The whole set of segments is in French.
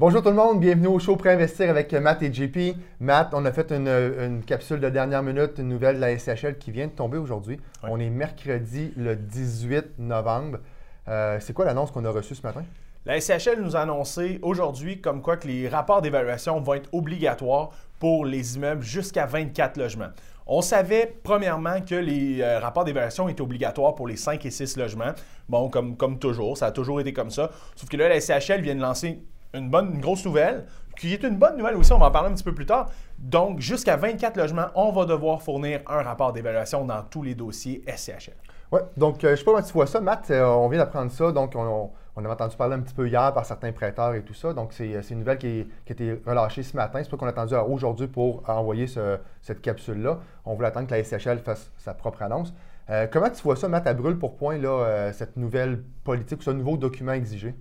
Bonjour tout le monde, bienvenue au show Préinvestir avec Matt et JP. Matt, on a fait une, une capsule de dernière minute, une nouvelle de la SCHL qui vient de tomber aujourd'hui. Ouais. On est mercredi le 18 novembre. Euh, c'est quoi l'annonce qu'on a reçue ce matin? La SCHL nous a annoncé aujourd'hui comme quoi que les rapports d'évaluation vont être obligatoires pour les immeubles jusqu'à 24 logements. On savait premièrement que les euh, rapports d'évaluation étaient obligatoires pour les 5 et 6 logements. Bon, comme, comme toujours, ça a toujours été comme ça. Sauf que là, la SCHL vient de lancer une, bonne, une grosse nouvelle, qui est une bonne nouvelle aussi, on va en parler un petit peu plus tard. Donc, jusqu'à 24 logements, on va devoir fournir un rapport d'évaluation dans tous les dossiers SCHL. Oui, donc euh, je sais pas comment tu vois ça, Matt. euh, on vient d'apprendre ça, donc on, on, avait entendu parler un petit peu hier par certains prêteurs et tout ça. Donc c'est euh, une nouvelle qui, a été relâchée ce matin. C'est pas qu'on a attendu aujourd'hui pour envoyer ce- cette capsule-là. On voulait attendre que la SCHL fasse sa propre annonce. Euh, comment tu vois ça, Matt, à brûle pour point, là, euh, cette nouvelle politique ce nouveau document exigé?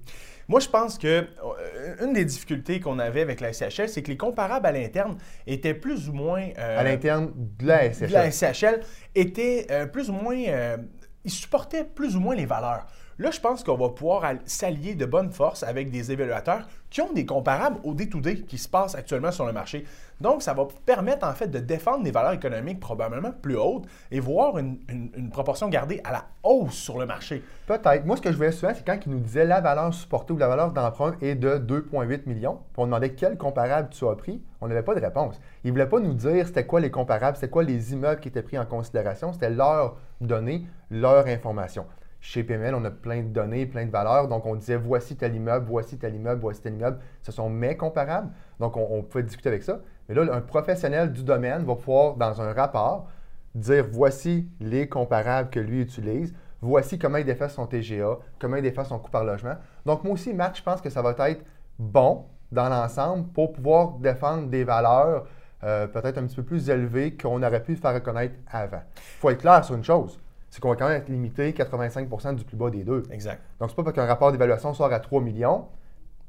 Moi, je pense que euh, une des difficultés qu'on avait avec la SCHL, c'est que les comparables à l'interne étaient plus ou moins. euh, À l'interne de la SCHL. de la SCHL étaient plus ou moins. ils supportaient plus ou moins les valeurs. Là, je pense qu'on va pouvoir al- s'allier de bonne force avec des évaluateurs qui ont des comparables au day-to-day qui se passent actuellement sur le marché. Donc, ça va permettre en fait de défendre des valeurs économiques probablement plus hautes et voir une, proportion gardée à la hausse sur le marché. Peut-être. Moi, ce que je voyais souvent, c'est quand ils nous disaient la valeur supportée ou la valeur d'emprunt est de 2,8 millions. Puis on demandait quel comparable tu as pris. On n'avait pas de réponse. Ils ne voulaient pas nous dire c'était quoi les comparables, c'était quoi les immeubles qui étaient pris en considération. C'était leurs données, leur information. Chez PML, on a plein de données, plein de valeurs. Donc, on disait voici tel immeuble, voici tel immeuble, voici tel immeuble. Ce sont mes comparables. Donc, on, on pouvait discuter avec ça. Mais là, un professionnel du domaine va pouvoir, dans un rapport, dire voici les comparables que lui utilise, voici comment il défait son TGA, comment il défait son coût par logement. Donc, moi aussi, Marc, je pense que ça va être bon dans l'ensemble pour pouvoir défendre des valeurs euh, peut-être un petit peu plus élevées qu'on aurait pu faire reconnaître avant. Il faut être clair sur une chose c'est qu'on va quand même être limité 85% du plus bas des deux. Exact. Donc, c'est pas parce qu'un rapport d'évaluation sort à 3 millions.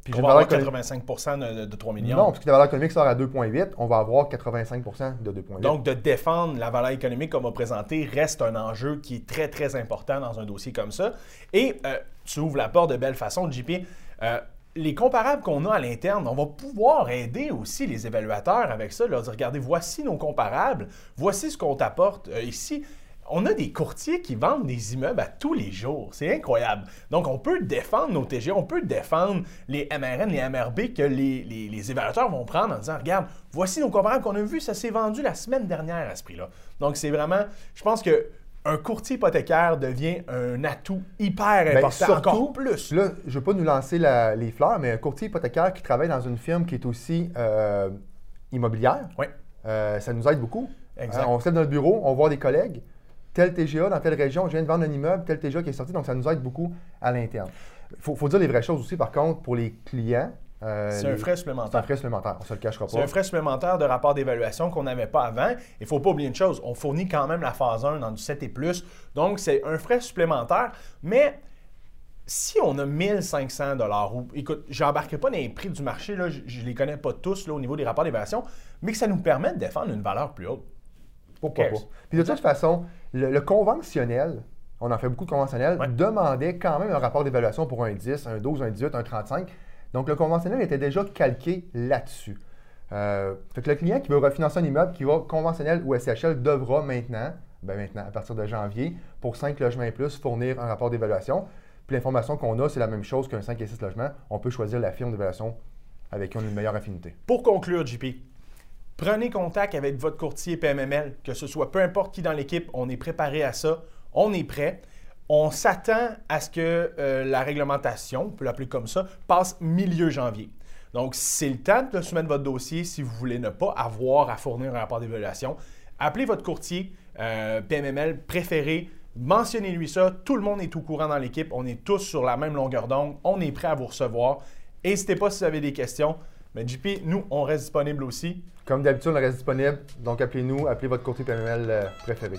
Puis On va avoir économique- 85 de, de 3 millions. Non, parce que la valeur économique sort à 2,8, on va avoir 85% de 2,8. Donc, de défendre la valeur économique qu'on va présenter reste un enjeu qui est très, très important dans un dossier comme ça. Et euh, tu ouvres la porte de belle façon, JP. Euh, les comparables qu'on a à l'interne, on va pouvoir aider aussi les évaluateurs avec ça, leur dire, regardez, voici nos comparables, voici ce qu'on t'apporte euh, ici. On a des courtiers qui vendent des immeubles à tous les jours. C'est incroyable. Donc, on peut défendre nos TG, on peut défendre les MRN, les MRB que les, les- les évaluateurs vont prendre en disant Regarde, voici nos comparables qu'on a vus, ça s'est vendu la semaine dernière à ce prix-là. Donc, c'est vraiment, je pense que un courtier hypothécaire devient un atout hyper Ben, important, surtout, encore plus. Là, je ne veux pas nous lancer la- les fleurs, mais un courtier hypothécaire qui travaille dans une firme qui est aussi euh, immobilière, Oui, euh, ça nous aide beaucoup. Exact. Hein, on se lève dans le bureau, on voit des collègues, tel TGA dans telle région, je viens de vendre un immeuble, tel TGA qui est sorti, donc ça nous aide beaucoup à l'interne. Il faut, faut dire les vraies choses aussi, par contre, pour les clients. euh, c'est un frais C'est un supplémentaire. frais supplémentaire, on ne se le cachera C'est pas. un frais supplémentaire de rapport d'évaluation qu'on n'avait pas avant. Il ne faut pas oublier une chose, on fournit quand même la phase 1 dans du 7 et plus. Donc, c'est un frais supplémentaire. Mais si on a 1500 dollars, ou écoute, je n'embarquerai pas dans les prix du marché, là, je ne les connais pas tous là, au niveau des rapports d'évaluation, mais que ça nous permet de défendre une valeur plus haute. Pourquoi pas? Puis de toute façon, le, le conventionnel, on en fait beaucoup de conventionnels, Ouais. demandait quand même un rapport d'évaluation pour un 10, un 12, un 18, un 35. Donc le conventionnel était déjà calqué là-dessus. Euh, fait que le client qui veut refinancer un immeuble qui va conventionnel ou SCHL devra maintenant, ben maintenant, à partir de janvier, pour 5 logements et plus, fournir un rapport d'évaluation. Puis l'information qu'on a, c'est la même chose qu'un 5 et 6 logements. On peut choisir la firme d'évaluation avec qui on a une meilleure affinité. Pour conclure, JP, prenez contact avec votre courtier PMML, que ce soit peu importe qui dans l'équipe, on est préparé à ça, on est prêt. On s'attend à ce que euh, la réglementation, on peut l'appeler comme ça, passe milieu janvier. Donc, c'est le temps de soumettre votre dossier si vous voulez ne pas avoir à fournir un rapport d'évaluation. Appelez votre courtier euh, PMML préféré, mentionnez-lui ça. Tout le monde est au courant dans l'équipe. On est tous sur la même longueur d'onde. On est prêt à vous recevoir. N'hésitez pas si vous avez des questions. Mais JP, nous, on reste disponible aussi. Comme d'habitude, on reste disponible. Donc appelez-nous, appelez votre courtier PML euh, préféré.